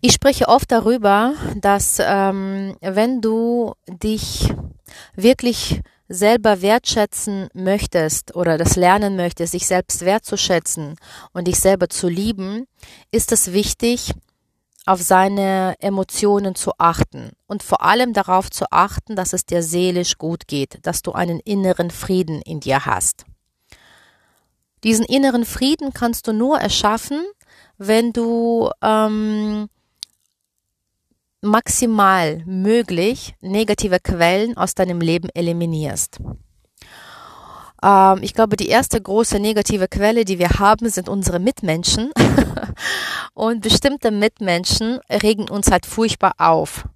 Ich spreche oft darüber, dass ähm, wenn du dich wirklich selber wertschätzen möchtest oder das lernen möchtest, sich selbst wertzuschätzen und dich selber zu lieben, ist es wichtig, auf seine Emotionen zu achten und vor allem darauf zu achten, dass es dir seelisch gut geht, dass du einen inneren Frieden in dir hast. Diesen inneren Frieden kannst du nur erschaffen, wenn du ähm, maximal möglich negative Quellen aus deinem Leben eliminierst. Ähm, ich glaube, die erste große negative Quelle, die wir haben, sind unsere Mitmenschen. Und bestimmte Mitmenschen regen uns halt furchtbar auf.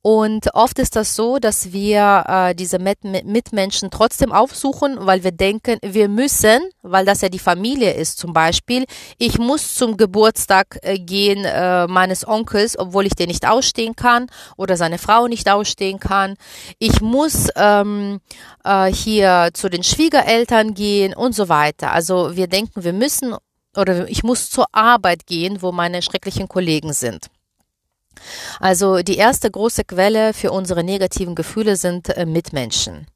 Und oft ist das so, dass wir äh, diese Mit Mitmenschen trotzdem aufsuchen, weil wir denken, wir müssen, weil das ja die Familie ist zum Beispiel, ich muss zum Geburtstag äh, gehen äh, meines Onkels, obwohl ich den nicht ausstehen kann oder seine Frau nicht ausstehen kann. Ich muss ähm, äh, hier zu den Schwiegereltern gehen und so weiter. Also wir denken, wir müssen oder ich muss zur Arbeit gehen, wo meine schrecklichen Kollegen sind. Also die erste große Quelle für unsere negativen Gefühle sind äh, Mitmenschen.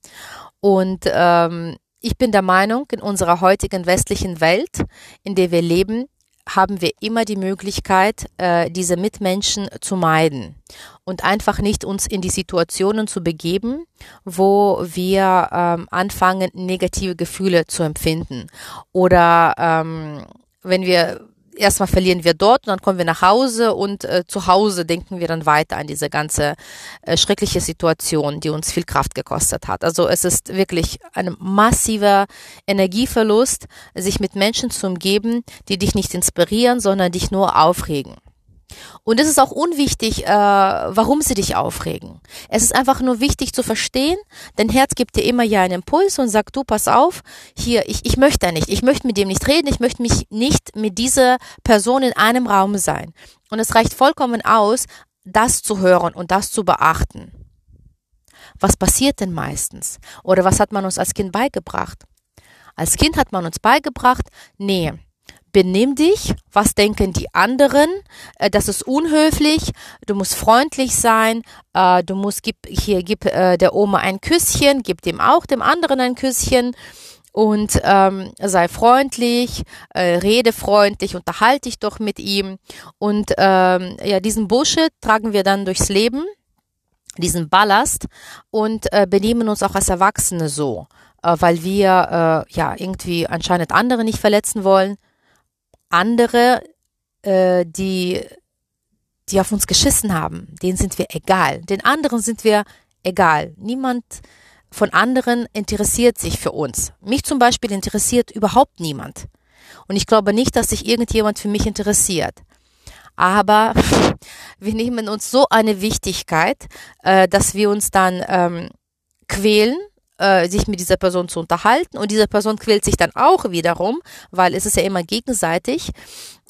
Und ähm, ich bin der Meinung, in unserer heutigen westlichen Welt, in der wir leben, haben wir immer die Möglichkeit, äh, diese Mitmenschen zu meiden und einfach nicht uns in die Situationen zu begeben, wo wir ähm, anfangen, negative Gefühle zu empfinden. Oder ähm, wenn wir erstmal verlieren wir dort und dann kommen wir nach Hause und äh, zu Hause denken wir dann weiter an diese ganze äh, schreckliche Situation, die uns viel Kraft gekostet hat. Also es ist wirklich ein massiver Energieverlust, sich mit Menschen zu umgeben, die dich nicht inspirieren, sondern dich nur aufregen. Und es ist auch unwichtig, äh, warum sie dich aufregen. Es ist einfach nur wichtig zu verstehen, dein Herz gibt dir immer ja einen Impuls und sagt, du, pass auf, hier, ich, ich möchte da nicht, ich möchte mit dem nicht reden, ich möchte mich nicht mit dieser Person in einem Raum sein. Und es reicht vollkommen aus, das zu hören und das zu beachten. Was passiert denn meistens? Oder was hat man uns als Kind beigebracht? Als Kind hat man uns beigebracht, nee, benimm dich, was denken die anderen, äh, das ist unhöflich, du musst freundlich sein, äh, du musst, gib, hier, gib äh, der Oma ein Küsschen, gib dem auch dem anderen ein Küsschen. Und ähm, sei freundlich, äh, rede freundlich, unterhalte dich doch mit ihm. Und ähm, ja, diesen Bullshit tragen wir dann durchs Leben, diesen Ballast. Und äh, benehmen uns auch als Erwachsene so, äh, weil wir äh, ja irgendwie anscheinend andere nicht verletzen wollen, andere, äh, die, die auf uns geschissen haben, denen sind wir egal. Den anderen sind wir egal. Niemand von anderen interessiert sich für uns. Mich zum Beispiel interessiert überhaupt niemand. Und ich glaube nicht, dass sich irgendjemand für mich interessiert. Aber wir nehmen uns so eine Wichtigkeit, äh, dass wir uns dann ähm, quälen äh, sich mit dieser Person zu unterhalten und diese Person quält sich dann auch wiederum, weil es ist ja immer gegenseitig,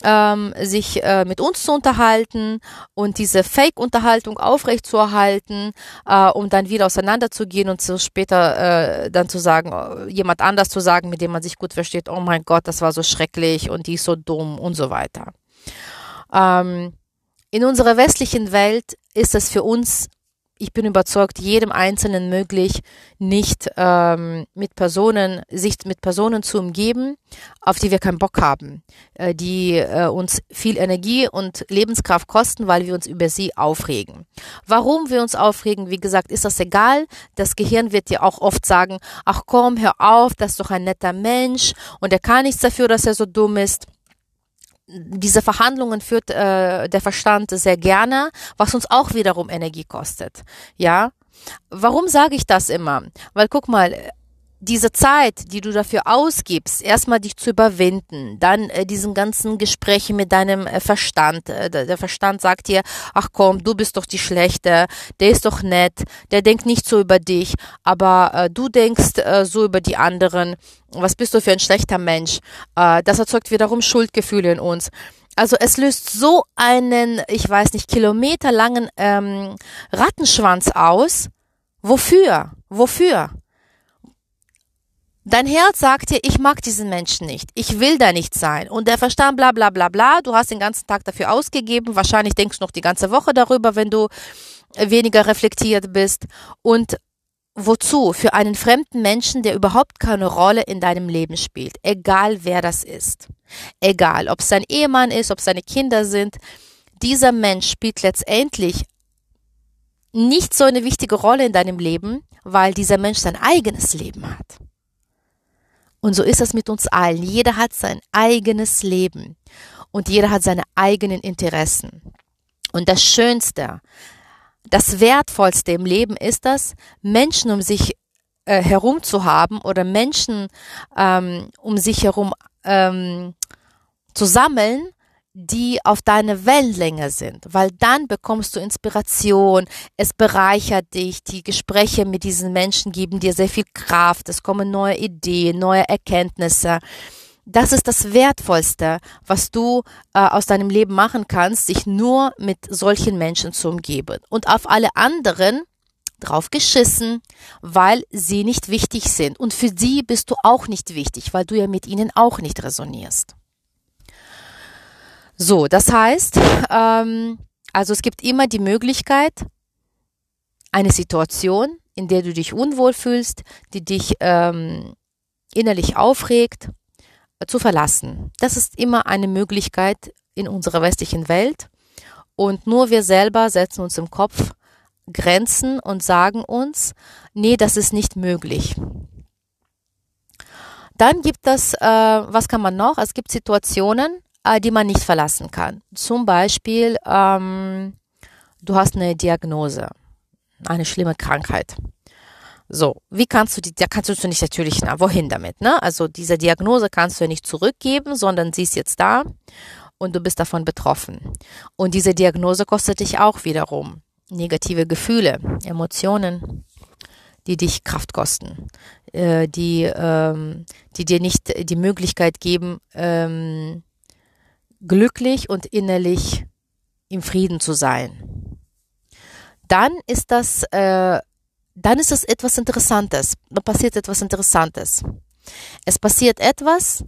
ähm, sich äh, mit uns zu unterhalten und diese Fake-Unterhaltung aufrechtzuerhalten, äh, um dann wieder auseinanderzugehen und so später äh, dann zu sagen, äh, jemand anders zu sagen, mit dem man sich gut versteht, oh mein Gott, das war so schrecklich und die ist so dumm und so weiter. Ähm, in unserer westlichen Welt ist es für uns ich bin überzeugt, jedem Einzelnen möglich, nicht ähm, mit Personen, sich mit Personen zu umgeben, auf die wir keinen Bock haben, äh, die äh, uns viel Energie und Lebenskraft kosten, weil wir uns über sie aufregen. Warum wir uns aufregen, wie gesagt, ist das egal. Das Gehirn wird dir auch oft sagen, ach komm, hör auf, das ist doch ein netter Mensch und er kann nichts dafür, dass er so dumm ist diese Verhandlungen führt äh, der Verstand sehr gerne, was uns auch wiederum Energie kostet. Ja, warum sage ich das immer? Weil guck mal, diese Zeit, die du dafür ausgibst, erstmal dich zu überwinden, dann äh, diesen ganzen Gespräche mit deinem äh, Verstand. Äh, der Verstand sagt dir, ach komm, du bist doch die Schlechte, der ist doch nett, der denkt nicht so über dich, aber äh, du denkst äh, so über die anderen. Was bist du für ein schlechter Mensch? Äh, das erzeugt wiederum Schuldgefühle in uns. Also es löst so einen, ich weiß nicht, kilometerlangen ähm, Rattenschwanz aus. Wofür? Wofür? Dein Herz sagt dir, ich mag diesen Menschen nicht, ich will da nicht sein. Und der Verstand, bla bla bla bla, du hast den ganzen Tag dafür ausgegeben, wahrscheinlich denkst du noch die ganze Woche darüber, wenn du weniger reflektiert bist. Und wozu? Für einen fremden Menschen, der überhaupt keine Rolle in deinem Leben spielt, egal wer das ist. Egal, ob es dein Ehemann ist, ob es deine Kinder sind, dieser Mensch spielt letztendlich nicht so eine wichtige Rolle in deinem Leben, weil dieser Mensch sein eigenes Leben hat. Und so ist es mit uns allen. Jeder hat sein eigenes Leben und jeder hat seine eigenen Interessen. Und das Schönste, das Wertvollste im Leben ist das, Menschen um sich äh, herum zu haben oder Menschen ähm, um sich herum ähm, zu sammeln, die auf deine Wellenlänge sind, weil dann bekommst du Inspiration, es bereichert dich, die Gespräche mit diesen Menschen geben dir sehr viel Kraft, es kommen neue Ideen, neue Erkenntnisse. Das ist das Wertvollste, was du äh, aus deinem Leben machen kannst, sich nur mit solchen Menschen zu umgeben. Und auf alle anderen drauf geschissen, weil sie nicht wichtig sind. Und für sie bist du auch nicht wichtig, weil du ja mit ihnen auch nicht resonierst. So, das heißt, ähm, also es gibt immer die Möglichkeit, eine Situation, in der du dich unwohl fühlst, die dich ähm, innerlich aufregt, äh, zu verlassen. Das ist immer eine Möglichkeit in unserer westlichen Welt. Und nur wir selber setzen uns im Kopf Grenzen und sagen uns, nee, das ist nicht möglich. Dann gibt es, äh, was kann man noch? Es gibt Situationen, äh, die man nicht verlassen kann. Zum Beispiel, ähm, du hast eine Diagnose, eine schlimme Krankheit. So, wie kannst du die, da kannst du nicht natürlich, na, wohin damit, ne? Also diese Diagnose kannst du ja nicht zurückgeben, sondern sie ist jetzt da und du bist davon betroffen. Und diese Diagnose kostet dich auch wiederum negative Gefühle, Emotionen, die dich Kraft kosten, äh, die, ähm, die dir nicht die Möglichkeit geben, ähm, glücklich und innerlich im Frieden zu sein. Dann ist das, äh, dann ist das etwas Interessantes. Da passiert etwas Interessantes. Es passiert etwas,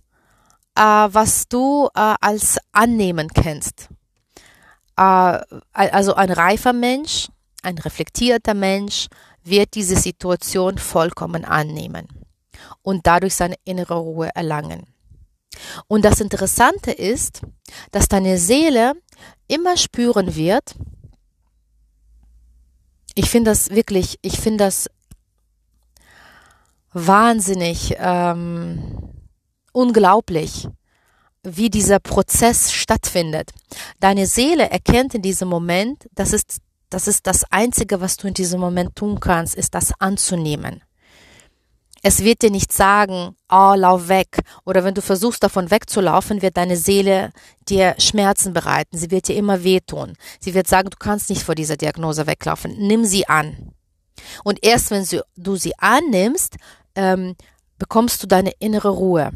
äh, was du äh, als Annehmen kennst. Äh, also ein reifer Mensch, ein reflektierter Mensch wird diese Situation vollkommen annehmen und dadurch seine innere Ruhe erlangen. Und das Interessante ist, dass deine Seele immer spüren wird, ich finde das wirklich, ich finde das wahnsinnig ähm, unglaublich, wie dieser Prozess stattfindet. Deine Seele erkennt in diesem Moment, das ist, das ist das Einzige, was du in diesem Moment tun kannst, ist das anzunehmen. Es wird dir nicht sagen, oh, lauf weg. Oder wenn du versuchst, davon wegzulaufen, wird deine Seele dir Schmerzen bereiten. Sie wird dir immer wehtun. Sie wird sagen, du kannst nicht vor dieser Diagnose weglaufen. Nimm sie an. Und erst wenn sie, du sie annimmst, ähm, bekommst du deine innere Ruhe.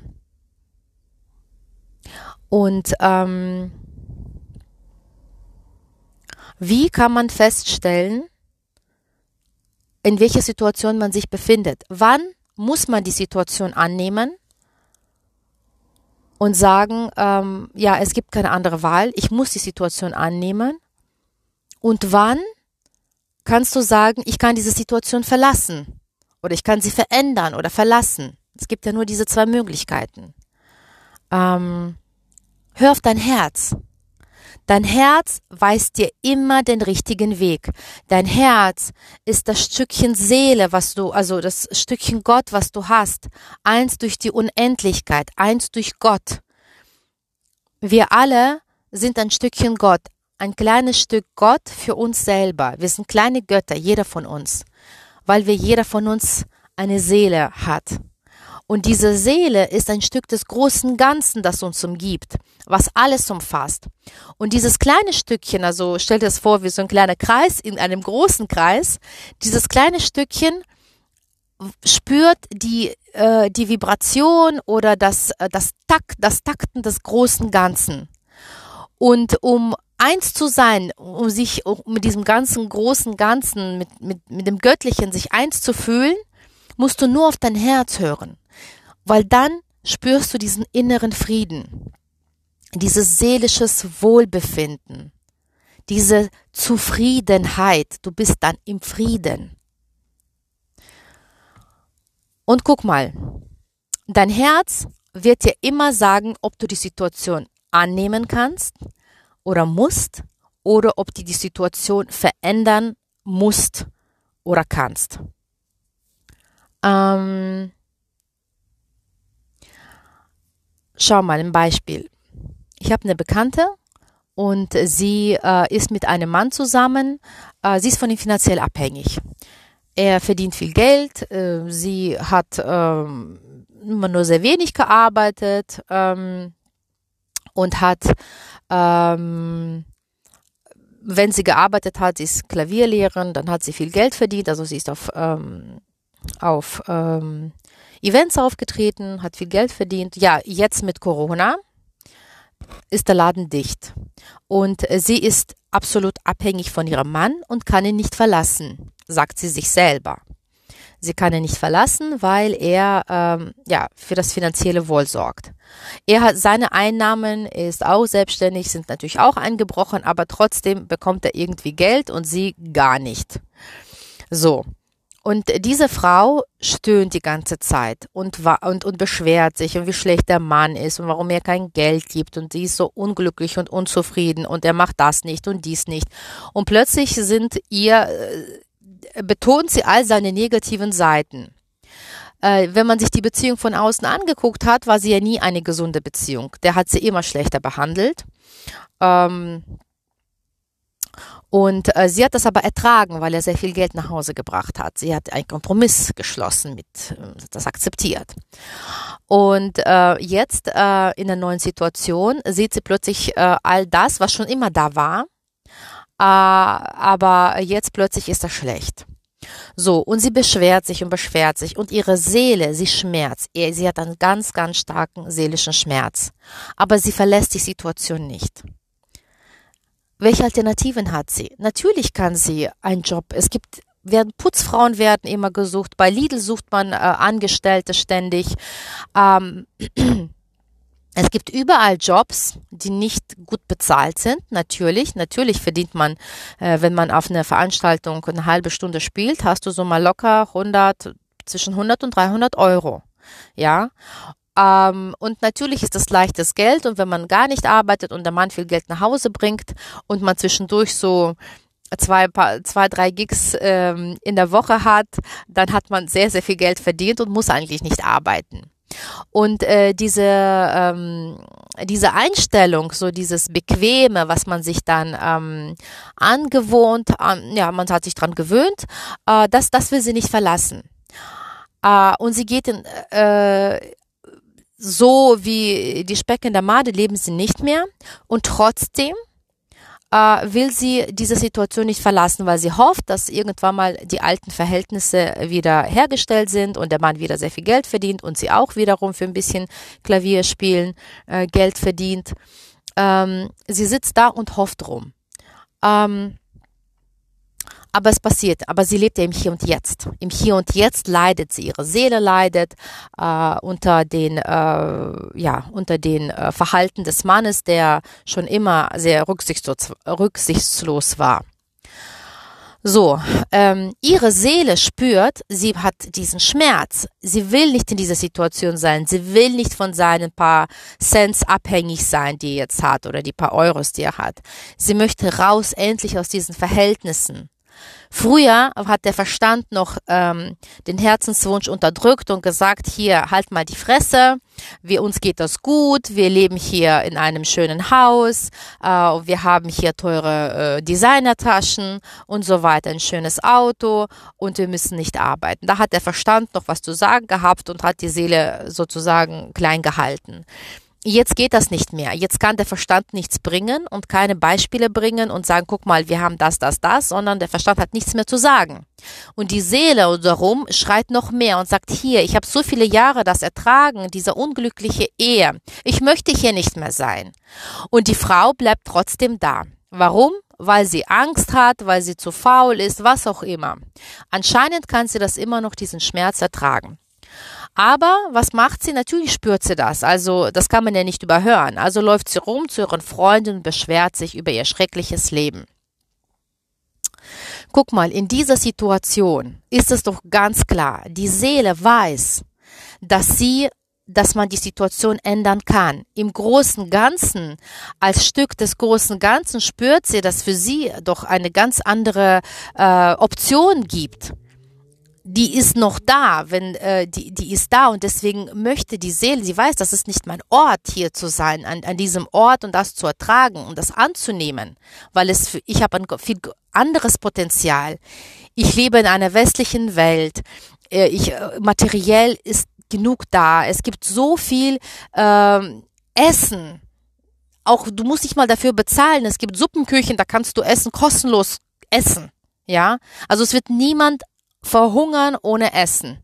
Und ähm, wie kann man feststellen, in welcher Situation man sich befindet? Wann muss man die Situation annehmen und sagen, ähm, ja, es gibt keine andere Wahl, ich muss die Situation annehmen. Und wann kannst du sagen, ich kann diese Situation verlassen oder ich kann sie verändern oder verlassen? Es gibt ja nur diese zwei Möglichkeiten. Ähm, hör auf dein Herz. Dein Herz weist dir immer den richtigen Weg. Dein Herz ist das Stückchen Seele, was du, also das Stückchen Gott, was du hast. Eins durch die Unendlichkeit, eins durch Gott. Wir alle sind ein Stückchen Gott, ein kleines Stück Gott für uns selber. Wir sind kleine Götter, jeder von uns, weil wir jeder von uns eine Seele hat. Und diese Seele ist ein Stück des großen Ganzen, das uns umgibt, was alles umfasst. Und dieses kleine Stückchen, also stell dir das vor wie so ein kleiner Kreis in einem großen Kreis, dieses kleine Stückchen spürt die, äh, die Vibration oder das, äh, das, Takt, das Takten des großen Ganzen. Und um eins zu sein, um sich mit diesem ganzen großen Ganzen, mit, mit, mit dem Göttlichen sich eins zu fühlen, musst du nur auf dein Herz hören, weil dann spürst du diesen inneren Frieden, dieses seelisches Wohlbefinden, diese Zufriedenheit. Du bist dann im Frieden. Und guck mal, dein Herz wird dir immer sagen, ob du die Situation annehmen kannst oder musst oder ob du die Situation verändern musst oder kannst. Ähm, schau mal ein Beispiel. Ich habe eine Bekannte und sie äh, ist mit einem Mann zusammen. Äh, sie ist von ihm finanziell abhängig. Er verdient viel Geld. Äh, sie hat ähm, immer nur sehr wenig gearbeitet ähm, und hat ähm, wenn sie gearbeitet hat, ist Klavierlehrerin, dann hat sie viel Geld verdient, also sie ist auf, ähm, auf ähm, Events aufgetreten, hat viel Geld verdient. Ja, jetzt mit Corona ist der Laden dicht. Und sie ist absolut abhängig von ihrem Mann und kann ihn nicht verlassen, sagt sie sich selber. Sie kann ihn nicht verlassen, weil er ähm, ja für das finanzielle Wohl sorgt. Er hat seine Einnahmen, ist auch selbstständig, sind natürlich auch eingebrochen, aber trotzdem bekommt er irgendwie Geld und sie gar nicht. So. Und diese Frau stöhnt die ganze Zeit und, und, und beschwert sich und wie schlecht der Mann ist und warum er kein Geld gibt und sie ist so unglücklich und unzufrieden und er macht das nicht und dies nicht. Und plötzlich sind ihr äh, betont sie all seine negativen Seiten. Äh, wenn man sich die Beziehung von außen angeguckt hat, war sie ja nie eine gesunde Beziehung. Der hat sie immer schlechter behandelt. Ähm, und äh, sie hat das aber ertragen, weil er sehr viel Geld nach Hause gebracht hat. Sie hat einen Kompromiss geschlossen mit, äh, das akzeptiert. Und äh, jetzt äh, in der neuen Situation sieht sie plötzlich äh, all das, was schon immer da war, äh, aber jetzt plötzlich ist er schlecht. So, und sie beschwert sich und beschwert sich und ihre Seele, sie schmerzt. Sie hat einen ganz, ganz starken seelischen Schmerz. Aber sie verlässt die Situation nicht. Welche Alternativen hat sie? Natürlich kann sie einen Job. Es gibt werden Putzfrauen werden immer gesucht. Bei Lidl sucht man äh, Angestellte ständig. Ähm, Es gibt überall Jobs, die nicht gut bezahlt sind. Natürlich, natürlich verdient man, äh, wenn man auf einer Veranstaltung eine halbe Stunde spielt, hast du so mal locker 100, zwischen 100 und 300 Euro. Ja. Ähm, und natürlich ist das leichtes Geld und wenn man gar nicht arbeitet und der Mann viel Geld nach Hause bringt und man zwischendurch so zwei, zwei drei Gigs ähm, in der Woche hat, dann hat man sehr, sehr viel Geld verdient und muss eigentlich nicht arbeiten. Und äh, diese, ähm, diese Einstellung, so dieses Bequeme, was man sich dann ähm, angewohnt, an, ja, man hat sich dran gewöhnt, äh, das, das will sie nicht verlassen. Äh, und sie geht in, äh, so wie die Speck in der Made leben sie nicht mehr. Und trotzdem äh, will sie diese Situation nicht verlassen, weil sie hofft, dass irgendwann mal die alten Verhältnisse wieder hergestellt sind und der Mann wieder sehr viel Geld verdient und sie auch wiederum für ein bisschen Klavier spielen äh, Geld verdient. Ähm, sie sitzt da und hofft rum. Ähm, aber es passiert, aber sie lebt ja im Hier und Jetzt. Im Hier und Jetzt leidet sie, ihre Seele leidet äh, unter den, äh, ja, unter den äh, Verhalten des Mannes, der schon immer sehr rücksichtslos, rücksichtslos war. So, ähm, ihre Seele spürt, sie hat diesen Schmerz. Sie will nicht in dieser Situation sein. Sie will nicht von seinen paar Cents abhängig sein, die er jetzt hat oder die paar Euros, die er hat. Sie möchte raus endlich aus diesen Verhältnissen. Früher hat der Verstand noch ähm, den Herzenswunsch unterdrückt und gesagt, hier, halt mal die Fresse, wir, uns geht das gut, wir leben hier in einem schönen Haus, äh, wir haben hier teure äh, Designertaschen und so weiter, ein schönes Auto und wir müssen nicht arbeiten. Da hat der Verstand noch was zu sagen gehabt und hat die Seele sozusagen klein gehalten. Jetzt geht das nicht mehr. Jetzt kann der Verstand nichts bringen und keine Beispiele bringen und sagen, guck mal, wir haben das, das, das, sondern der Verstand hat nichts mehr zu sagen. Und die Seele darum schreit noch mehr und sagt, hier, ich habe so viele Jahre das ertragen, diese unglückliche Ehe. Ich möchte hier nicht mehr sein. Und die Frau bleibt trotzdem da. Warum? weil sie Angst hat, weil sie zu faul ist, was auch immer. Anscheinend kann sie das immer noch diesen Schmerz ertragen. Aber was macht sie? Natürlich spürt sie das. Also das kann man ja nicht überhören. Also läuft sie rum zu ihren Freunden und beschwert sich über ihr schreckliches Leben. Guck mal, in dieser Situation ist es doch ganz klar, die Seele weiß, dass sie dass man die Situation ändern kann. Im großen Ganzen, als Stück des großen Ganzen, spürt sie, dass für sie doch eine ganz andere äh, Option gibt. Die ist noch da, wenn äh, die die ist da und deswegen möchte die Seele, sie weiß, das ist nicht mein Ort hier zu sein, an, an diesem Ort und das zu ertragen und das anzunehmen, weil es für, ich habe ein viel anderes Potenzial. Ich lebe in einer westlichen Welt. Äh, ich äh, materiell ist genug da. Es gibt so viel ähm, Essen. Auch du musst dich mal dafür bezahlen. Es gibt Suppenküchen, da kannst du Essen kostenlos essen. Ja, also es wird niemand verhungern ohne Essen.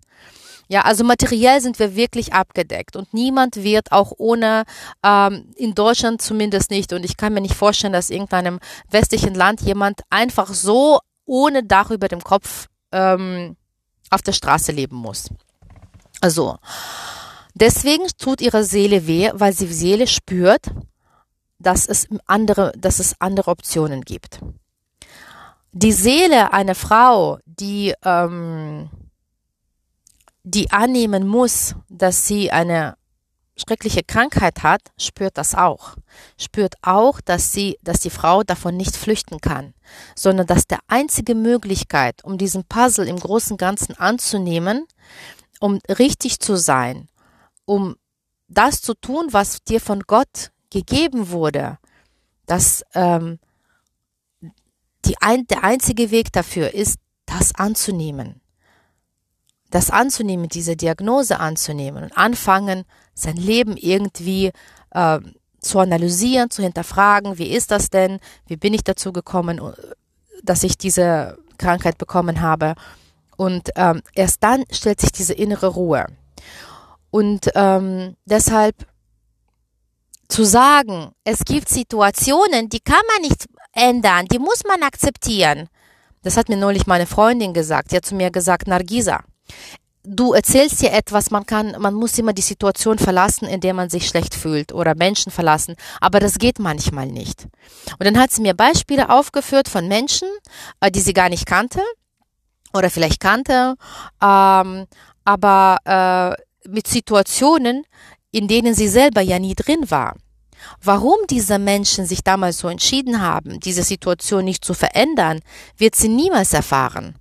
Ja, also materiell sind wir wirklich abgedeckt und niemand wird auch ohne, ähm, in Deutschland zumindest nicht, und ich kann mir nicht vorstellen, dass irgendeinem westlichen Land jemand einfach so ohne Dach über dem Kopf ähm, auf der Straße leben muss. Also, deswegen tut ihre Seele weh, weil sie Seele spürt, dass es andere, dass es andere Optionen gibt. Die Seele einer Frau, die, ähm, die annehmen muss, dass sie eine schreckliche Krankheit hat, spürt das auch. Spürt auch, dass sie, dass die Frau davon nicht flüchten kann, sondern dass der einzige Möglichkeit, um diesen Puzzle im großen Ganzen anzunehmen, um richtig zu sein, um das zu tun, was dir von Gott gegeben wurde, dass ähm, ein, der einzige Weg dafür ist, das anzunehmen. Das anzunehmen, diese Diagnose anzunehmen und anfangen, sein Leben irgendwie äh, zu analysieren, zu hinterfragen, wie ist das denn, wie bin ich dazu gekommen, dass ich diese Krankheit bekommen habe und ähm, erst dann stellt sich diese innere Ruhe. Und ähm, deshalb zu sagen, es gibt Situationen, die kann man nicht ändern, die muss man akzeptieren. Das hat mir neulich meine Freundin gesagt. Sie hat zu mir gesagt, Nargisa, du erzählst dir etwas, man kann, man muss immer die Situation verlassen, in der man sich schlecht fühlt oder Menschen verlassen, aber das geht manchmal nicht. Und dann hat sie mir Beispiele aufgeführt von Menschen, äh, die sie gar nicht kannte, oder vielleicht kannte, ähm, aber äh, mit Situationen, in denen sie selber ja nie drin war. Warum diese Menschen sich damals so entschieden haben, diese Situation nicht zu verändern, wird sie niemals erfahren,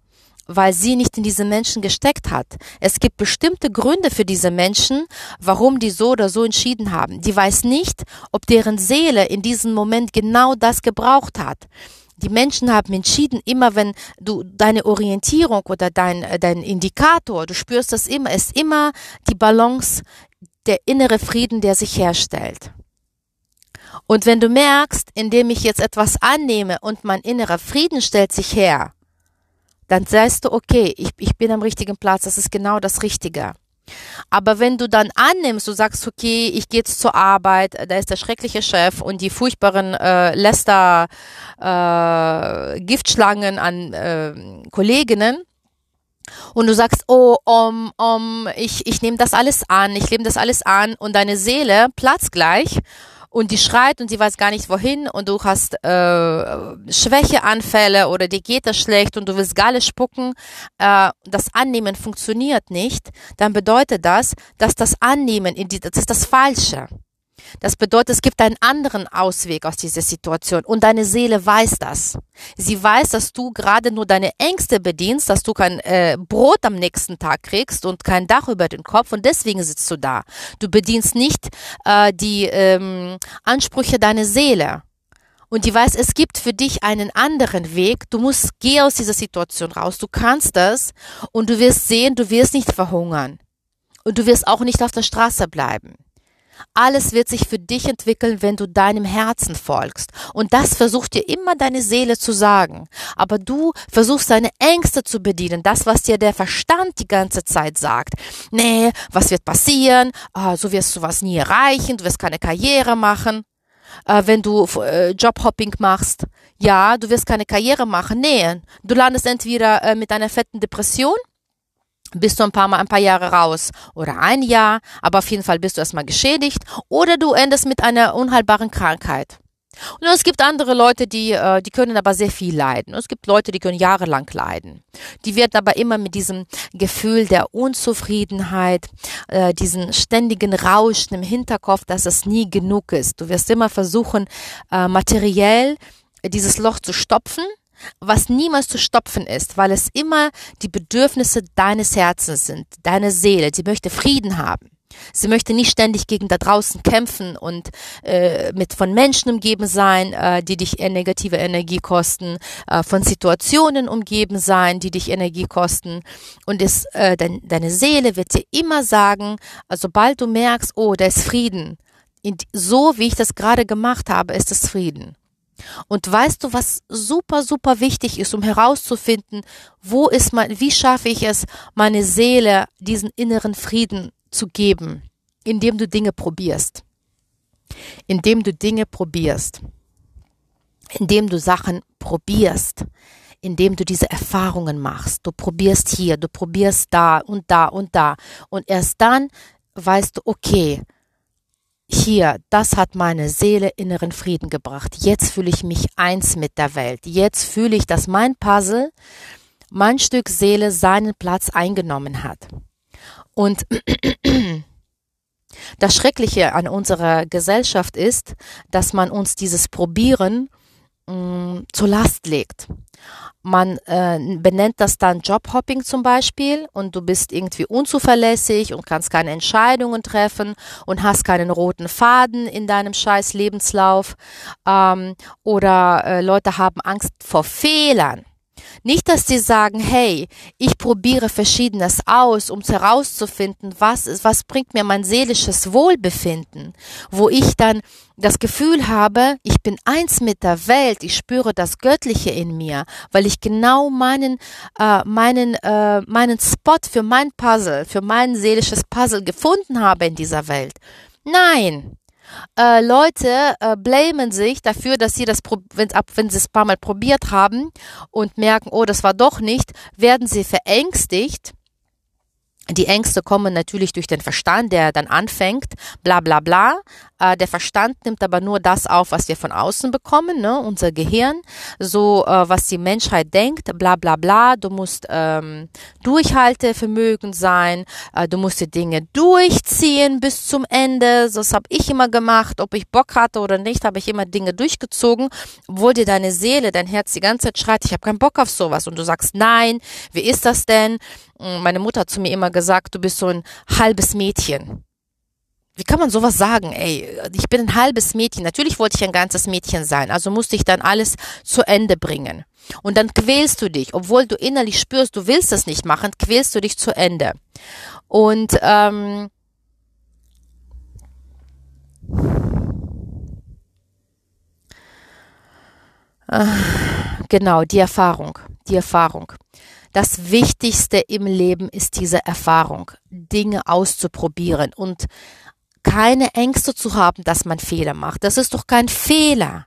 weil sie nicht in diese Menschen gesteckt hat. Es gibt bestimmte Gründe für diese Menschen, warum die so oder so entschieden haben. Die weiß nicht, ob deren Seele in diesem Moment genau das gebraucht hat die Menschen haben entschieden, immer wenn du deine Orientierung oder dein, äh, dein Indikator, du spürst das immer, ist immer die Balance, der innere Frieden, der sich herstellt. Und wenn du merkst, indem ich jetzt etwas annehme und mein innerer Frieden stellt sich her, dann sagst du, okay, ich, ich bin am richtigen Platz, das ist genau das Richtige. Aber wenn du dann annimmst, du sagst, okay, ich gehe jetzt zur Arbeit, da ist der schreckliche Chef und die furchtbaren äh, Läster äh, Giftschlangen an äh, Kolleginnen, und du sagst, oh, um, um, ich, ich nehme das alles an, ich nehme das alles an und deine Seele platzt gleich und die schreit und sie weiß gar nicht wohin und du hast äh, Schwächeanfälle oder dir geht das schlecht und du willst Galle spucken, äh, das Annehmen funktioniert nicht, dann bedeutet das, dass das Annehmen, in die, das ist das Falsche. Das bedeutet, es gibt einen anderen Ausweg aus dieser Situation und deine Seele weiß das. Sie weiß, dass du gerade nur deine Ängste bedienst, dass du kein äh, Brot am nächsten Tag kriegst und kein Dach über den Kopf und deswegen sitzt du da. Du bedienst nicht äh, die ähm, Ansprüche deiner Seele. Und die weiß, es gibt für dich einen anderen Weg. Du musst, geh aus dieser Situation raus. Du kannst das und du wirst sehen, du wirst nicht verhungern. Und du wirst auch nicht auf der Straße bleiben. Alles wird sich für dich entwickeln, wenn du deinem Herzen folgst. Und das versucht dir immer deine Seele zu sagen. Aber du versuchst deine Ängste zu bedienen. Das, was dir der Verstand die ganze Zeit sagt. Nee, was wird passieren? Ah, so wirst du was nie erreichen. Du wirst keine Karriere machen. Äh, wenn du äh, Jobhopping machst. Ja, du wirst keine Karriere machen. Nee, du landest entweder äh, mit einer fetten Depression bist du ein paar Mal ein paar Jahre raus oder ein Jahr, aber auf jeden Fall bist du erstmal geschädigt oder du endest mit einer unheilbaren Krankheit. Und es gibt andere Leute, die, äh, die können aber sehr viel leiden. Und es gibt Leute, die können jahrelang leiden. Die werden aber immer mit diesem Gefühl der Unzufriedenheit, äh, diesen ständigen Rauschen im Hinterkopf, dass es nie genug ist. Du wirst immer versuchen, äh, materiell dieses Loch zu stopfen, was niemals zu stopfen ist, weil es immer die Bedürfnisse deines Herzens sind, deine Seele, die möchte Frieden haben. Sie möchte nicht ständig gegen da draußen kämpfen und äh, mit von Menschen umgeben sein, äh, die dich negative Energie kosten, äh, von Situationen umgeben sein, die dich Energie kosten. Und es, äh, dein, deine Seele wird dir immer sagen, äh, sobald du merkst, oh, da ist Frieden, so wie ich das gerade gemacht habe, ist es Frieden. Und weißt du, was super, super wichtig ist, um herauszufinden, wo ist mein, wie schaffe ich es, meine Seele diesen inneren Frieden zu geben, indem du Dinge probierst. Indem du Dinge probierst. Indem du Sachen probierst. Indem du diese Erfahrungen machst. Du probierst hier, du probierst da und da und da. Und erst dann weißt du, okay, hier, das hat meine Seele inneren Frieden gebracht. Jetzt fühle ich mich eins mit der Welt. Jetzt fühle ich, dass mein Puzzle, mein Stück Seele seinen Platz eingenommen hat. Und das Schreckliche an unserer Gesellschaft ist, dass man uns dieses Probieren mh, mm, zur Last legt. Man äh, benennt das dann Jobhopping zum Beispiel und du bist irgendwie unzuverlässig und kannst keine Entscheidungen treffen und hast keinen roten Faden in deinem scheiß Lebenslauf. Ähm, oder äh, Leute haben Angst vor Fehlern. Nicht, dass sie sagen, hey, ich probiere Verschiedenes aus, um herauszufinden, was ist, was bringt mir mein seelisches Wohlbefinden, wo ich dann das Gefühl habe, ich bin eins mit der Welt, ich spüre das Göttliche in mir, weil ich genau meinen, äh, meinen, äh, meinen Spot für mein Puzzle, für mein seelisches Puzzle gefunden habe in dieser Welt. Nein, äh, Leute äh, blamen sich dafür, dass sie das, wenn, sie es ein paar Mal probiert haben und merken, oh, das war doch nicht, werden sie verängstigt die Ängste kommen natürlich durch den Verstand, der dann anfängt, bla bla bla. Äh, der Verstand nimmt aber nur das auf, was wir von außen bekommen, ne? unser Gehirn, so äh, was die Menschheit denkt, bla bla bla. Du musst ähm, Durchhaltevermögen sein, äh, du musst die Dinge durchziehen bis zum Ende. Das habe ich immer gemacht, ob ich Bock hatte oder nicht, habe ich immer Dinge durchgezogen, obwohl dir deine Seele, dein Herz die ganze Zeit schreit, ich habe keinen Bock auf sowas. Und du sagst, nein, wie ist das denn? Meine Mutter hat zu mir immer gesagt, du bist so ein halbes Mädchen. Wie kann man sowas sagen? Ey, ich bin ein halbes Mädchen. Natürlich wollte ich ein ganzes Mädchen sein, also musste ich dann alles zu Ende bringen. Und dann quälst du dich, obwohl du innerlich spürst, du willst das nicht machen, quälst du dich zu Ende. Und ähm, äh, genau, die Erfahrung, die Erfahrung. Das Wichtigste im Leben ist diese Erfahrung, Dinge auszuprobieren. Und keine Ängste zu haben, dass man Fehler macht. Das ist doch kein Fehler.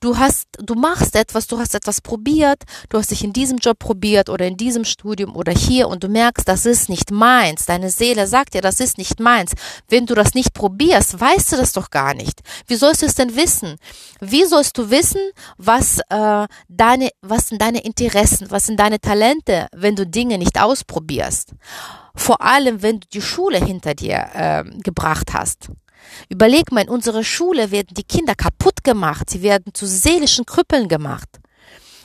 Du hast, du machst etwas, du hast etwas probiert, du hast dich in diesem Job probiert oder in diesem Studium oder hier und du merkst, das ist nicht meins. Deine Seele sagt dir, das ist nicht meins. Wenn du das nicht probierst, weißt du das doch gar nicht. Wie sollst du es denn wissen? Wie sollst du wissen, was äh, deine, was sind deine Interessen, was sind deine Talente, wenn du Dinge nicht ausprobierst? Vor allem, wenn du die Schule hinter dir äh, gebracht hast. Überleg mal, in unserer Schule werden die Kinder kaputt gemacht, sie werden zu seelischen Krüppeln gemacht.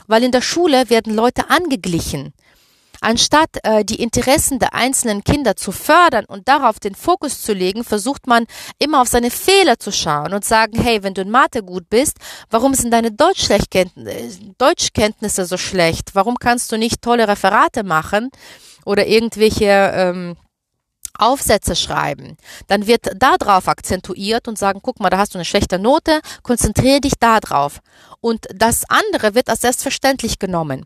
Weil in der Schule werden Leute angeglichen. Anstatt äh, die Interessen der einzelnen Kinder zu fördern und darauf den Fokus zu legen, versucht man immer auf seine Fehler zu schauen und sagen, hey, wenn du in Mathe gut bist, warum sind deine Deutschkenntnisse so schlecht? Warum kannst du nicht tolle Referate machen? Oder irgendwelche ähm, Aufsätze schreiben, dann wird da drauf akzentuiert und sagen, guck mal, da hast du eine schlechte Note, konzentriere dich da drauf. Und das andere wird als selbstverständlich genommen.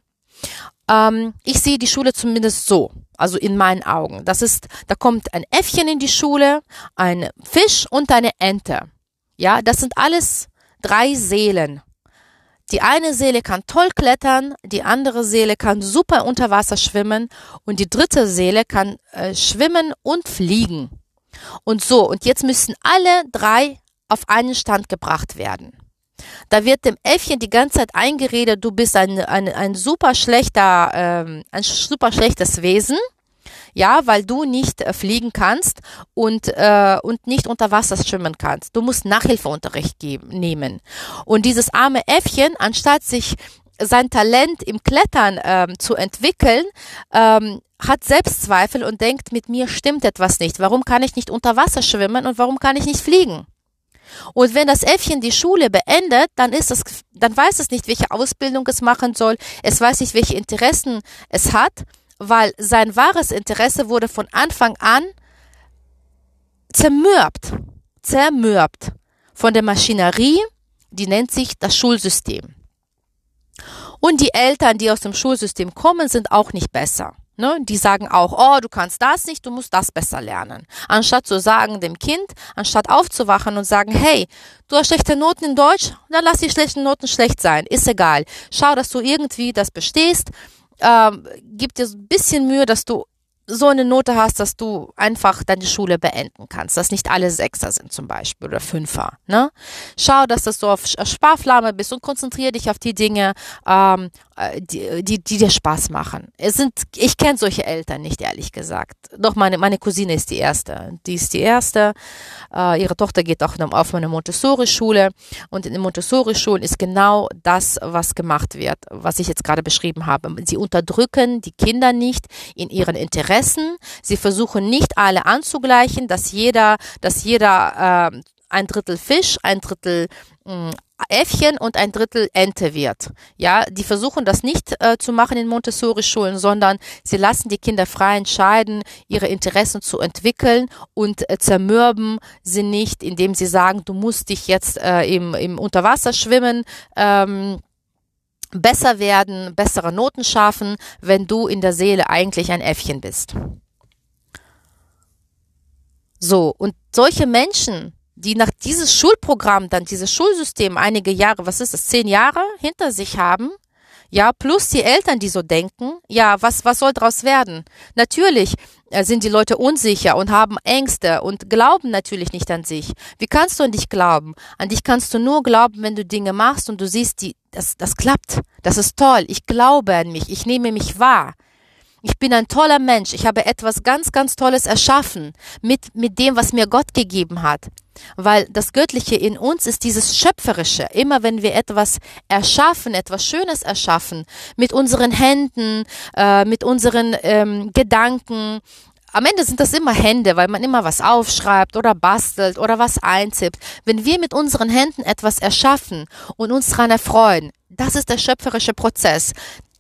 Ähm, ich sehe die Schule zumindest so, also in meinen Augen. Das ist, da kommt ein Äffchen in die Schule, ein Fisch und eine Ente. Ja, das sind alles drei Seelen Die eine Seele kann toll klettern, die andere Seele kann super unter Wasser schwimmen und die dritte Seele kann äh, schwimmen und fliegen. Und so, und jetzt müssen alle drei auf einen Stand gebracht werden. Da wird dem Äffchen die ganze Zeit eingeredet, du bist ein, ein, ein super schlechter, ähm, ein super schlechtes Wesen ja, weil du nicht äh, fliegen kannst und, äh, und nicht unter Wasser schwimmen kannst. Du musst Nachhilfeunterricht geben, nehmen. Und dieses arme Äffchen, anstatt sich sein Talent im Klettern ähm, zu entwickeln, ähm, hat Selbstzweifel und denkt, mit mir stimmt etwas nicht. Warum kann ich nicht unter Wasser schwimmen und warum kann ich nicht fliegen? Und wenn das Äffchen die Schule beendet, dann ist es, dann weiß es nicht, welche Ausbildung es machen soll. Es weiß nicht, welche Interessen es hat weil sein wahres Interesse wurde von Anfang an zermürbt, zermürbt von der Maschinerie, die nennt sich das Schulsystem. Und die Eltern, die aus dem Schulsystem kommen, sind auch nicht besser. Ne? Die sagen auch, oh, du kannst das nicht, du musst das besser lernen. Anstatt zu sagen dem Kind, anstatt aufzuwachen und sagen, hey, du hast schlechte Noten in Deutsch, dann lass die schlechten Noten schlecht sein, ist egal. Schau, dass du irgendwie das bestehst ähm, gib dir ein bisschen Mühe, dass du so eine Note hast, dass du einfach deine Schule beenden kannst, dass nicht alle Sechser sind zum Beispiel oder Fünfer. Ne? Schau, dass du so auf Sparflamme bist und konzentriere dich auf die Dinge, ähm, äh, die, die, die dir Spaß machen. Es sind, ich kenne solche Eltern nicht, ehrlich gesagt. Doch meine, meine Cousine ist die erste. Die ist die erste. Äh, ihre Tochter geht auch auf eine Montessori-Schule und in den Montessori-Schulen ist genau das, was gemacht wird, was ich jetzt gerade beschrieben habe. Sie unterdrücken die Kinder nicht in ihren Interessen Interessen. Sie versuchen nicht alle anzugleichen, dass jeder, dass jeder äh, ein Drittel Fisch, ein Drittel mh, hm, Äffchen und ein Drittel Ente wird. Ja, die versuchen das nicht äh, zu machen in Montessori-Schulen, sondern sie lassen die Kinder frei entscheiden, ihre Interessen zu entwickeln und äh, zermürben sie nicht, indem sie sagen, du musst dich jetzt äh, im, im Unterwasser schwimmen. Ähm, besser werden, bessere Noten schaffen, wenn du in der Seele eigentlich ein Äffchen bist. So, und solche Menschen, die nach dieses Schulprogramm, dann dieses Schulsystem einige Jahre, was ist es, zehn Jahre hinter sich haben, ja, plus die Eltern, die so denken, ja, was, was soll daraus werden? Natürlich sind die Leute unsicher und haben Ängste und glauben natürlich nicht an sich. Wie kannst du an dich glauben? An dich kannst du nur glauben, wenn du Dinge machst und du siehst, die, das, das klappt. Das ist toll. Ich glaube an mich. Ich nehme mich wahr. Ich bin ein toller Mensch. Ich habe etwas ganz, ganz Tolles erschaffen mit, mit dem, was mir Gott gegeben hat. Weil das Göttliche in uns ist dieses Schöpferische. Immer wenn wir etwas erschaffen, etwas Schönes erschaffen, mit unseren Händen, äh, mit unseren ähm, Gedanken, am Ende sind das immer Hände, weil man immer was aufschreibt oder bastelt oder was einzippt. Wenn wir mit unseren Händen etwas erschaffen und uns daran erfreuen, das ist der schöpferische Prozess.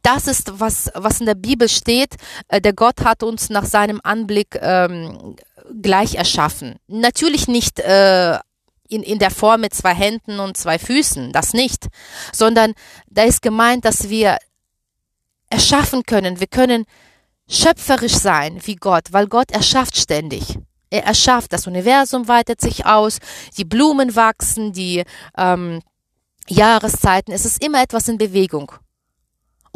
Das ist, was, was in der Bibel steht. Äh, der Gott hat uns nach seinem Anblick ähm, gleich erschaffen. Natürlich nicht äh, in, in der Form mit zwei Händen und zwei Füßen, das nicht, sondern da ist gemeint, dass wir erschaffen können. Wir können schöpferisch sein wie Gott, weil Gott erschafft ständig. Er erschafft, das Universum weitet sich aus, die Blumen wachsen, die ähm, Jahreszeiten, es ist immer etwas in Bewegung.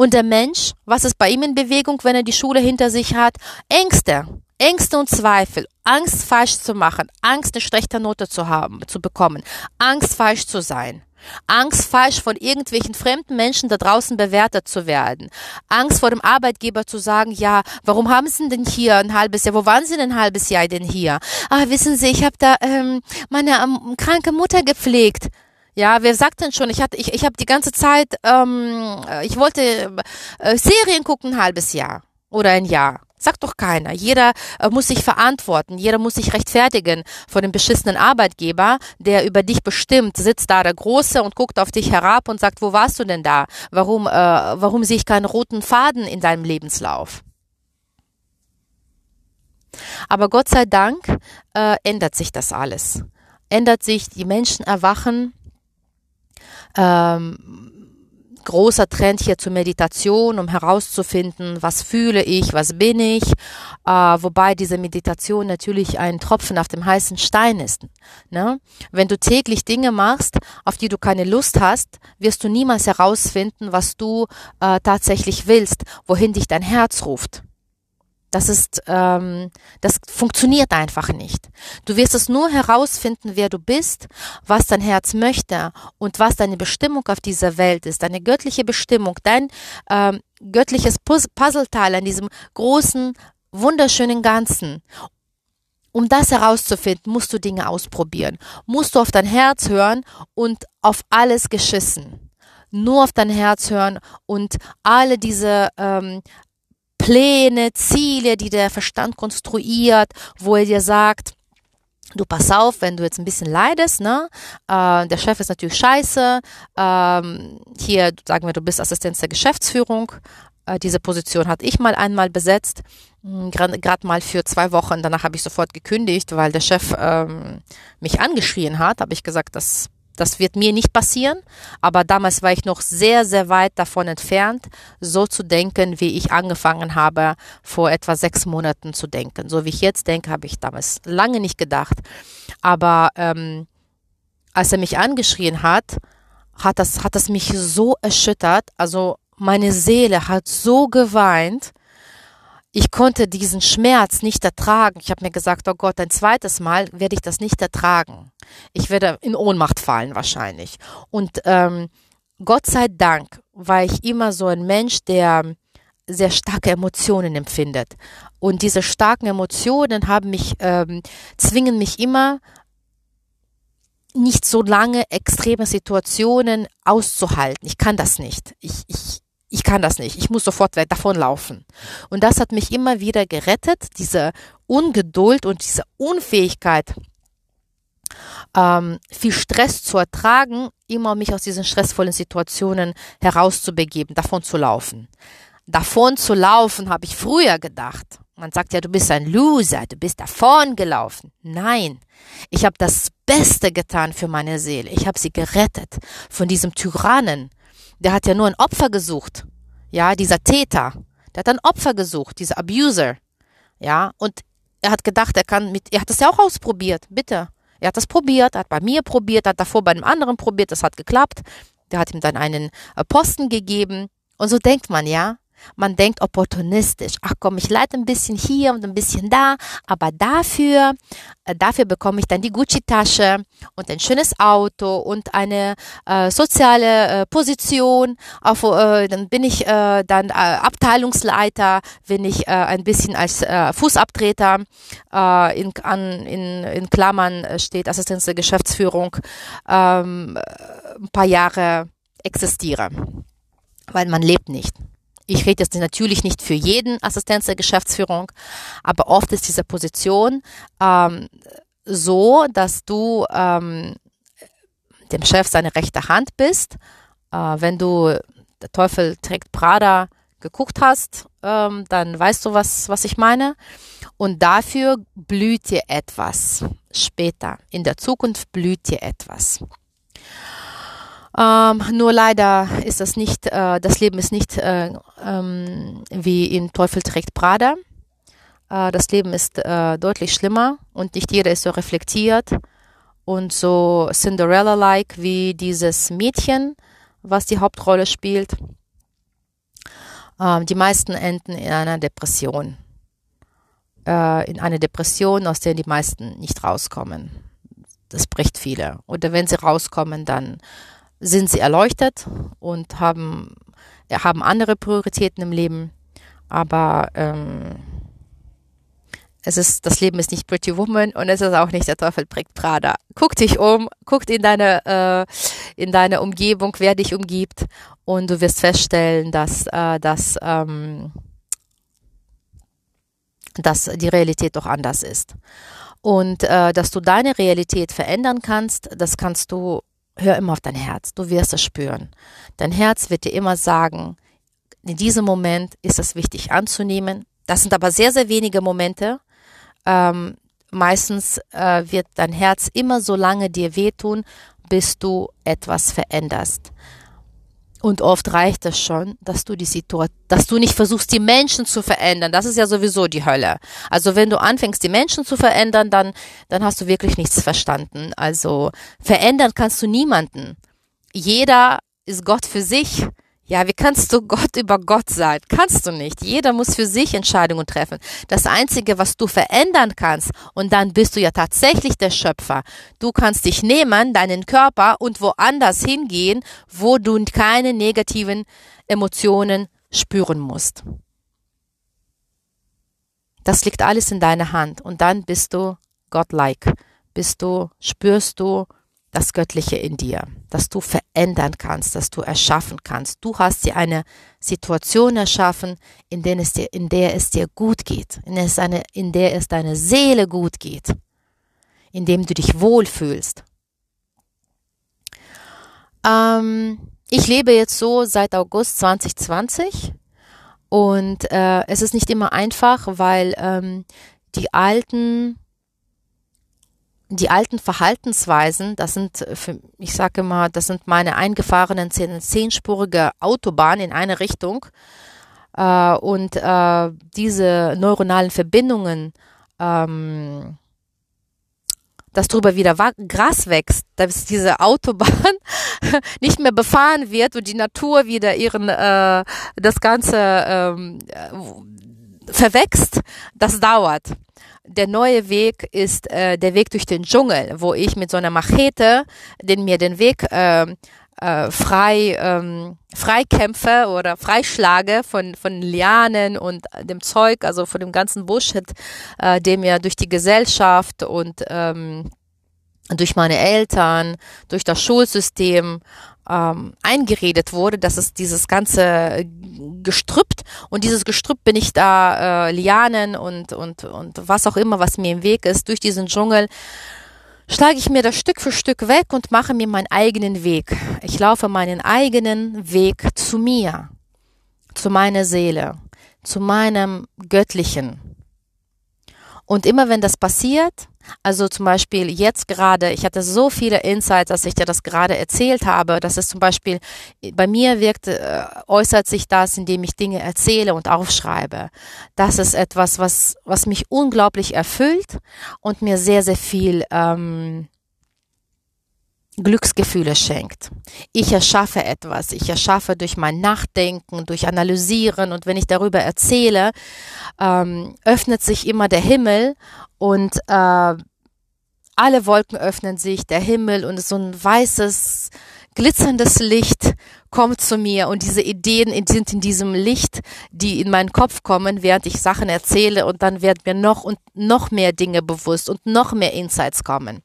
Und der Mensch, was ist bei ihm in Bewegung, wenn er die Schule hinter sich hat? Ängste, Ängste und Zweifel, Angst falsch zu machen, Angst eine schlechte Note zu haben, zu bekommen, Angst falsch zu sein. Angst, falsch von irgendwelchen fremden Menschen da draußen bewertet zu werden. Angst vor dem Arbeitgeber zu sagen, ja, warum haben Sie denn hier ein halbes Jahr? Wo waren Sie denn ein halbes Jahr denn hier? Ah, wissen Sie, ich habe da ähm, meine ähm, kranke Mutter gepflegt. Ja, wer sagt denn schon? Ich hatte, ich, ich habe die ganze Zeit, ähm, ich wollte äh, Serien gucken, ein halbes Jahr oder ein Jahr. Sagt doch keiner. Jeder äh, muss sich verantworten. Jeder muss sich rechtfertigen vor dem beschissenen Arbeitgeber, der über dich bestimmt. Sitzt da der Große und guckt auf dich herab und sagt, wo warst du denn da? Warum, äh, warum sehe ich keinen roten Faden in deinem Lebenslauf? Aber Gott sei Dank äh, ändert sich das alles. Ändert sich, die Menschen erwachen. Ähm, großer Trend hier zur Meditation, um herauszufinden, was fühle ich, was bin ich, äh, wobei diese Meditation natürlich ein Tropfen auf dem heißen Stein ist. Ne? Wenn du täglich Dinge machst, auf die du keine Lust hast, wirst du niemals herausfinden, was du äh, tatsächlich willst, wohin dich dein Herz ruft. Das ist, ähm, das funktioniert einfach nicht. Du wirst es nur herausfinden, wer du bist, was dein Herz möchte und was deine Bestimmung auf dieser Welt ist, deine göttliche Bestimmung, dein ähm, göttliches Puzzleteil an diesem großen, wunderschönen Ganzen. Um das herauszufinden, musst du Dinge ausprobieren, musst du auf dein Herz hören und auf alles geschissen nur auf dein Herz hören und alle diese ähm, Pläne, Ziele, die der Verstand konstruiert, wo er dir sagt, du pass auf, wenn du jetzt ein bisschen leidest, ne? Äh, der Chef ist natürlich scheiße. Ähm, hier sagen wir, du bist Assistenz der Geschäftsführung. Äh, diese Position hatte ich mal einmal besetzt, hm, gerade mal für zwei Wochen. Danach habe ich sofort gekündigt, weil der Chef ähm, mich angeschrien hat. Habe ich gesagt, das das wird mir nicht passieren, aber damals war ich noch sehr, sehr weit davon entfernt, so zu denken, wie ich angefangen habe, vor etwa sechs Monaten zu denken. So wie ich jetzt denke, habe ich damals lange nicht gedacht. Aber ähm, als er mich angeschrien hat, hat das, hat das mich so erschüttert. Also meine Seele hat so geweint ich konnte diesen Schmerz nicht ertragen. Ich habe mir gesagt, oh Gott, ein zweites Mal werde ich das nicht ertragen. Ich werde in Ohnmacht fallen wahrscheinlich. Und ähm, Gott sei Dank war ich immer so ein Mensch, der sehr starke Emotionen empfindet. Und diese starken Emotionen haben mich, ähm, zwingen mich immer, nicht so lange extreme Situationen auszuhalten. Ich kann das nicht. Ich, ich, ich kann das nicht, ich muss sofort davonlaufen. Und das hat mich immer wieder gerettet, diese Ungeduld und diese Unfähigkeit, ähm, viel Stress zu ertragen, immer mich aus diesen stressvollen Situationen herauszubegeben, davon zu laufen. Davon zu laufen, habe ich früher gedacht. Man sagt ja, du bist ein Loser, du bist davon gelaufen. Nein, ich habe das Beste getan für meine Seele. Ich habe sie gerettet von diesem Tyrannen, der hat ja nur ein Opfer gesucht. Ja, dieser Täter. Der hat ein Opfer gesucht, dieser Abuser. Ja, und er hat gedacht, er kann mit, er hat das ja auch ausprobiert, bitte. Er hat das probiert, hat bei mir probiert, hat davor bei einem anderen probiert, das hat geklappt. Der hat ihm dann einen äh, Posten gegeben. Und so denkt man, ja. Man denkt opportunistisch. Ach komm, ich leite ein bisschen hier und ein bisschen da, aber dafür, äh, dafür bekomme ich dann die Gucci-Tasche und ein schönes Auto und eine äh, soziale äh, Position. Auf, äh, dann bin ich äh, dann äh, Abteilungsleiter, wenn ich ein bisschen als Fußabtreter in, an, in, in Klammern steht, Assistenz der Geschäftsführung, ähm, ein paar Jahre existiere. Weil man lebt nicht. Ich rede jetzt natürlich nicht für jeden Assistenz der Geschäftsführung, aber oft ist diese Position ähm, so, dass du ähm, dem Chef seine rechte Hand bist. Äh, wenn du der Teufel trägt Prada geguckt hast, ähm, dann weißt du, was, was ich meine. Und dafür blüht dir etwas später. In der Zukunft blüht dir etwas. Ähm, nur leider ist das nicht, äh, das Leben ist nicht äh, ähm, wie in Teufel trägt Prada. Äh, das Leben ist äh, deutlich schlimmer und nicht jeder ist so reflektiert und so Cinderella-like wie dieses Mädchen, was die Hauptrolle spielt. Ähm, die meisten enden in einer Depression. Äh, in einer Depression, aus der die meisten nicht rauskommen. Das bricht viele. Oder wenn sie rauskommen, dann sind sie erleuchtet und haben, haben andere Prioritäten im Leben. Aber ähm, es ist, das Leben ist nicht Pretty Woman und es ist auch nicht der Teufel prägt Prada. Guck dich um, guck in deine, äh, in deine Umgebung, wer dich umgibt und du wirst feststellen, dass, äh, dass, ähm, dass die Realität doch anders ist. Und äh, dass du deine Realität verändern kannst, das kannst du hör immer auf dein Herz, du wirst es spüren. Dein Herz wird dir immer sagen, in diesem Moment ist es wichtig anzunehmen. Das sind aber sehr, sehr wenige Momente. Ähm, meistens äh, wird dein Herz immer so lange dir wehtun, bis du etwas veränderst. Und oft reicht es schon, dass du die Situation, dass du nicht versuchst, die Menschen zu verändern. Das ist ja sowieso die Hölle. Also wenn du anfängst, die Menschen zu verändern, dann, dann hast du wirklich nichts verstanden. Also verändern kannst du niemanden. Jeder ist Gott für sich. Ja, wie kannst du Gott über Gott sein? Kannst du nicht. Jeder muss für sich Entscheidungen treffen. Das Einzige, was du verändern kannst, und dann bist du ja tatsächlich der Schöpfer. Du kannst dich nehmen, deinen Körper und woanders hingehen, wo du keine negativen Emotionen spüren musst. Das liegt alles in deiner Hand und dann bist du Godlike. Bist du, spürst du, das Göttliche in dir, dass du verändern kannst, dass du erschaffen kannst. Du hast dir eine Situation erschaffen, in der es dir, in der es dir gut geht, in, es eine, in der es deine Seele gut geht, in dem du dich wohlfühlst. Ähm, ich lebe jetzt so seit August 2020 und äh, es ist nicht immer einfach, weil ähm, die alten die alten Verhaltensweisen, das sind, äh, für, ich sage mal, das sind meine eingefahrenen zehn, zehnspurige Autobahn in eine Richtung. Äh, und äh, diese neuronalen Verbindungen, ähm, dass drüber wieder Gras wächst, dass diese Autobahn nicht mehr befahren wird und die Natur wieder ihren äh, das Ganze ähm, äh, verwächst, das dauert der neue Weg ist äh, der Weg durch den Dschungel, wo ich mit so einer Machete den mir den Weg äh, äh, frei ähm, freikämpfe oder freischlage von von Lianen und dem Zeug, also von dem ganzen Bullshit, äh, der mir durch die Gesellschaft und ähm, durch meine Eltern, durch das Schulsystem ähm, eingeredet wurde, dass es dieses ganze Gestrüpp und dieses Gestrüpp bin ich da äh, Lianen und und und was auch immer, was mir im Weg ist, durch diesen Dschungel schlage ich mir das Stück für Stück weg und mache mir meinen eigenen Weg. Ich laufe meinen eigenen Weg zu mir, zu meiner Seele, zu meinem Göttlichen. Und immer wenn das passiert, also zum Beispiel jetzt gerade, ich hatte so viele Insights, als ich dir das gerade erzählt habe, dass es zum Beispiel bei mir wirkt, äh, äußert sich das, indem ich Dinge erzähle und aufschreibe. Das ist etwas, was, was mich unglaublich erfüllt und mir sehr, sehr viel ähm, Glücksgefühle schenkt. Ich erschaffe etwas. Ich erschaffe durch mein Nachdenken, durch Analysieren und wenn ich darüber erzähle, ähm, öffnet sich immer der Himmel und äh, alle Wolken öffnen sich, der Himmel und so ein weißes, glitzerndes Licht kommt zu mir und diese Ideen sind in diesem Licht, die in meinen Kopf kommen, während ich Sachen erzähle und dann werden mir noch und noch mehr Dinge bewusst und noch mehr Insights kommen.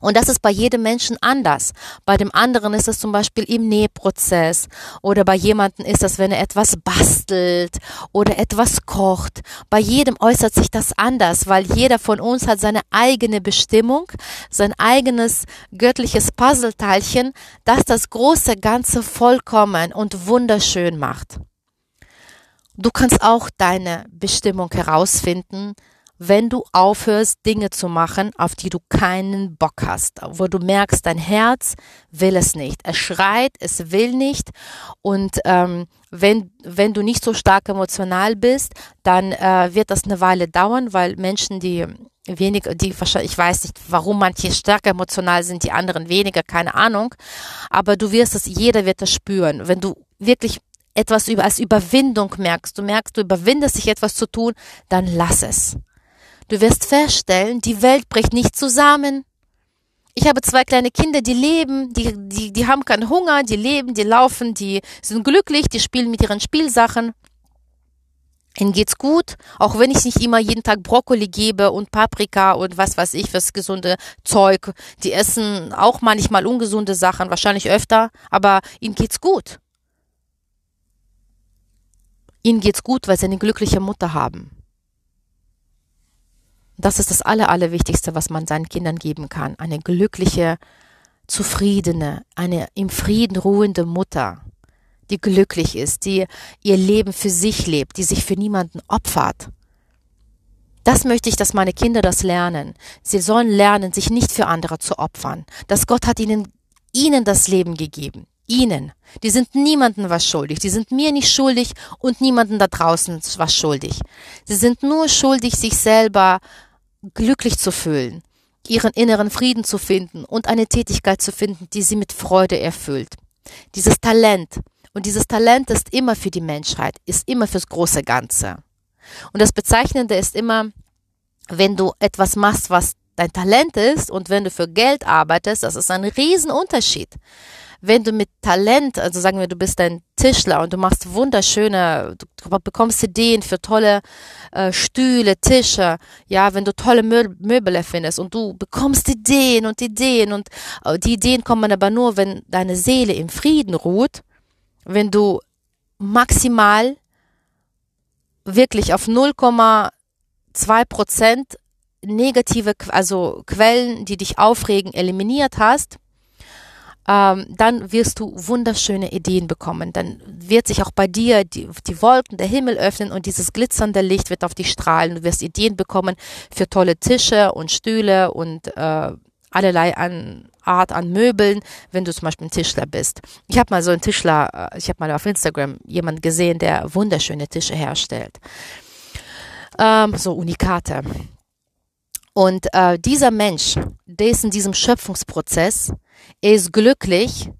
Und das ist bei jedem Menschen anders. Bei dem anderen ist es zum Beispiel im Nähprozess oder bei jemandem ist es, wenn er etwas bastelt oder etwas kocht. Bei jedem äußert sich das anders, weil jeder von uns hat seine eigene Bestimmung, sein eigenes göttliches Puzzleteilchen, das das große Ganze vollkommen und wunderschön macht. Du kannst auch deine Bestimmung herausfinden, wenn du aufhörst, Dinge zu machen, auf die du keinen Bock hast, wo du merkst, dein Herz will es nicht. Es schreit, es will nicht. Und ähm, wenn, wenn du nicht so stark emotional bist, dann äh, wird das eine Weile dauern, weil Menschen, die wenig, die wahrscheinlich, ich weiß nicht, warum manche stärker emotional sind, die anderen weniger, keine Ahnung. Aber du wirst es, jeder wird das spüren. Wenn du wirklich etwas über, als Überwindung merkst, du merkst, du überwindest dich etwas zu tun, dann lass es. Du wirst feststellen, die Welt bricht nicht zusammen. Ich habe zwei kleine Kinder, die leben, die, die, die haben keinen Hunger, die leben, die laufen, die sind glücklich, die spielen mit ihren Spielsachen. Ihnen geht's gut, auch wenn ich nicht immer jeden Tag Brokkoli gebe und Paprika und was weiß ich, was gesunde Zeug. Die essen auch manchmal ungesunde Sachen, wahrscheinlich öfter, aber ihnen geht's gut. Ihnen geht's gut, weil sie eine glückliche Mutter haben. Das ist das Aller, Allerwichtigste, was man seinen Kindern geben kann. Eine glückliche, zufriedene, eine im Frieden ruhende Mutter, die glücklich ist, die ihr Leben für sich lebt, die sich für niemanden opfert. Das möchte ich, dass meine Kinder das lernen. Sie sollen lernen, sich nicht für andere zu opfern. Dass Gott hat ihnen, ihnen das Leben gegeben. ihnen. Die sind niemandem was schuldig. Die sind mir nicht schuldig und niemandem da draußen was schuldig. Sie sind nur schuldig, sich selber glücklich zu fühlen, ihren inneren Frieden zu finden und eine Tätigkeit zu finden, die sie mit Freude erfüllt. Dieses Talent. Und dieses Talent ist immer für die Menschheit, ist immer fürs große Ganze. Und das Bezeichnende ist immer, wenn du etwas machst, was dein Talent ist und wenn du für Geld arbeitest, das ist ein Riesenunterschied wenn du mit Talent, also sagen wir, du bist ein Tischler und du machst wunderschöne, du bekommst Ideen für tolle äh, Stühle, Tische, ja, wenn du tolle Mö Möbel erfindest und du bekommst Ideen und Ideen und äh, die Ideen kommen aber nur, wenn deine Seele im Frieden ruht, wenn du maximal wirklich auf 0,2 Prozent negative, also Quellen, die dich aufregen, eliminiert hast, ähm, dann wirst du wunderschöne Ideen bekommen. Dann wird sich auch bei dir die, die Wolken, der Himmel öffnen und dieses glitzernde Licht wird auf dich strahlen. Du wirst Ideen bekommen für tolle Tische und Stühle und äh, allerlei an Art an Möbeln, wenn du zum Beispiel ein Tischler bist. Ich habe mal so einen Tischler, äh, ich habe mal auf Instagram jemanden gesehen, der wunderschöne Tische herstellt. Ähm, so Unikate. Und äh, dieser Mensch, der ist in diesem Schöpfungsprozess, er ist glücklich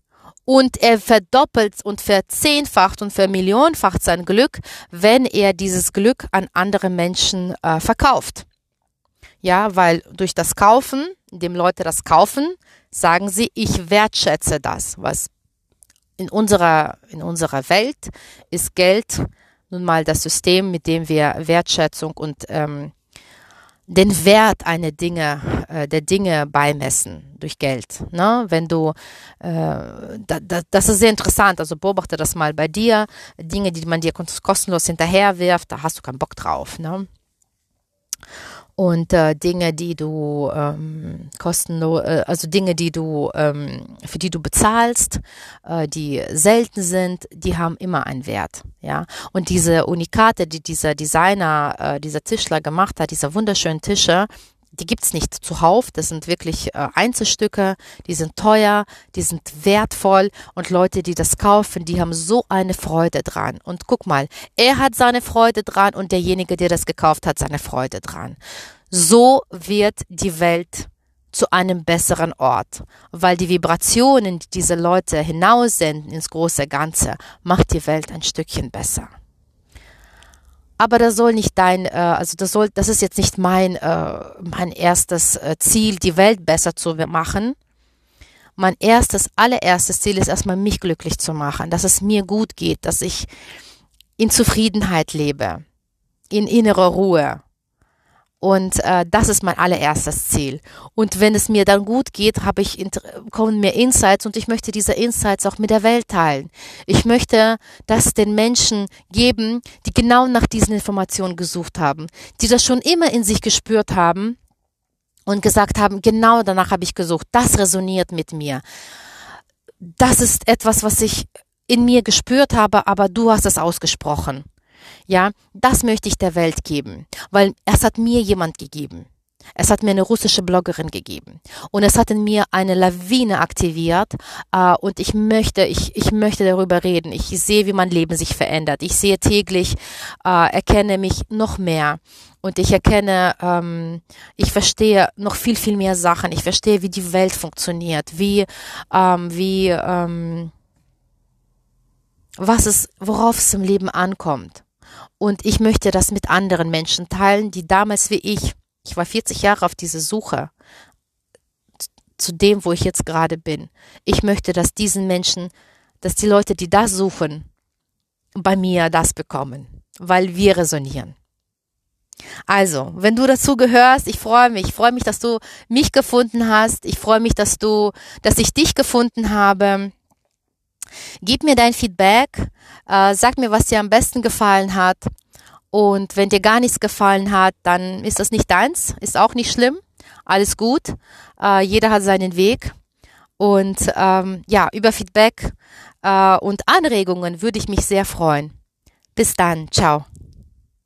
und er verdoppelt und verzehnfacht und vermillionenfacht sein Glück, wenn er dieses Glück an andere Menschen äh, verkauft. Ja, weil durch das Kaufen, indem Leute das kaufen, sagen sie, ich wertschätze das, was in unserer, in unserer Welt ist Geld nun mal das System, mit dem wir Wertschätzung und ähm, den Wert einer Dinge, äh, der Dinge beimessen durch Geld. Ne? Wenn du, äh, da, da, das ist sehr interessant, also beobachte das mal bei dir, Dinge, die man dir kostenlos hinterherwirft, da hast du keinen Bock drauf. Ne? Und äh, Dinge, die du ähm, kostenlos, äh, also Dinge, die du ähm, für die du bezahlst, äh, die selten sind, die haben immer einen Wert, ja. Und diese Unikate, die dieser Designer, äh, dieser Tischler gemacht hat, diese wunderschönen Tische, die gibt's nicht zuhauf. Das sind wirklich äh, Einzelstücke, die sind teuer, die sind wertvoll und Leute, die das kaufen, die haben so eine Freude dran. Und guck mal, er hat seine Freude dran und derjenige, der das gekauft hat, seine Freude dran. So wird die Welt zu einem besseren Ort, weil die Vibrationen, die diese Leute hinaussenden ins große Ganze, macht die Welt ein Stückchen besser aber das soll nicht dein, äh, also das soll, das ist jetzt nicht mein, äh, mein erstes äh, Ziel, die Welt besser zu machen. Mein erstes, allererstes Ziel ist erstmal mich glücklich zu machen, dass es mir gut geht, dass ich in Zufriedenheit lebe, in innerer Ruhe, und äh, das ist mein allererstes Ziel. Und wenn es mir dann gut geht, habe ich kommen mir Insights und ich möchte diese Insights auch mit der Welt teilen. Ich möchte das den Menschen geben, die genau nach diesen Informationen gesucht haben, die das schon immer in sich gespürt haben und gesagt haben, genau danach habe ich gesucht. Das resoniert mit mir. Das ist etwas, was ich in mir gespürt habe, aber du hast es ausgesprochen. Ja, das möchte ich der Welt geben, weil es hat mir jemand gegeben. Es hat mir eine russische Bloggerin gegeben und es hat in mir eine Lawine aktiviert äh, und ich möchte, ich, ich möchte darüber reden. Ich sehe, wie mein Leben sich verändert. Ich sehe täglich, äh, erkenne mich noch mehr und ich erkenne, ähm, ich verstehe noch viel, viel mehr Sachen. Ich verstehe, wie die Welt funktioniert, wie, ähm, wie, ähm, was es, worauf es im Leben ankommt. Und ich möchte das mit anderen Menschen teilen, die damals wie ich, ich war 40 Jahre auf dieser Suche zu dem, wo ich jetzt gerade bin. Ich möchte, dass diesen Menschen, dass die Leute, die das suchen, bei mir das bekommen, weil wir resonieren. Also, wenn du dazu gehörst, ich freue mich, ich freue mich, dass du mich gefunden hast, ich freue mich, dass du, dass ich dich gefunden habe. Gib mir dein Feedback, äh, sag mir, was dir am besten gefallen hat. Und wenn dir gar nichts gefallen hat, dann ist das nicht deins, ist auch nicht schlimm. Alles gut. Äh, jeder hat seinen Weg. Und ähm, ja, über Feedback äh, und Anregungen würde ich mich sehr freuen. Bis dann. Ciao.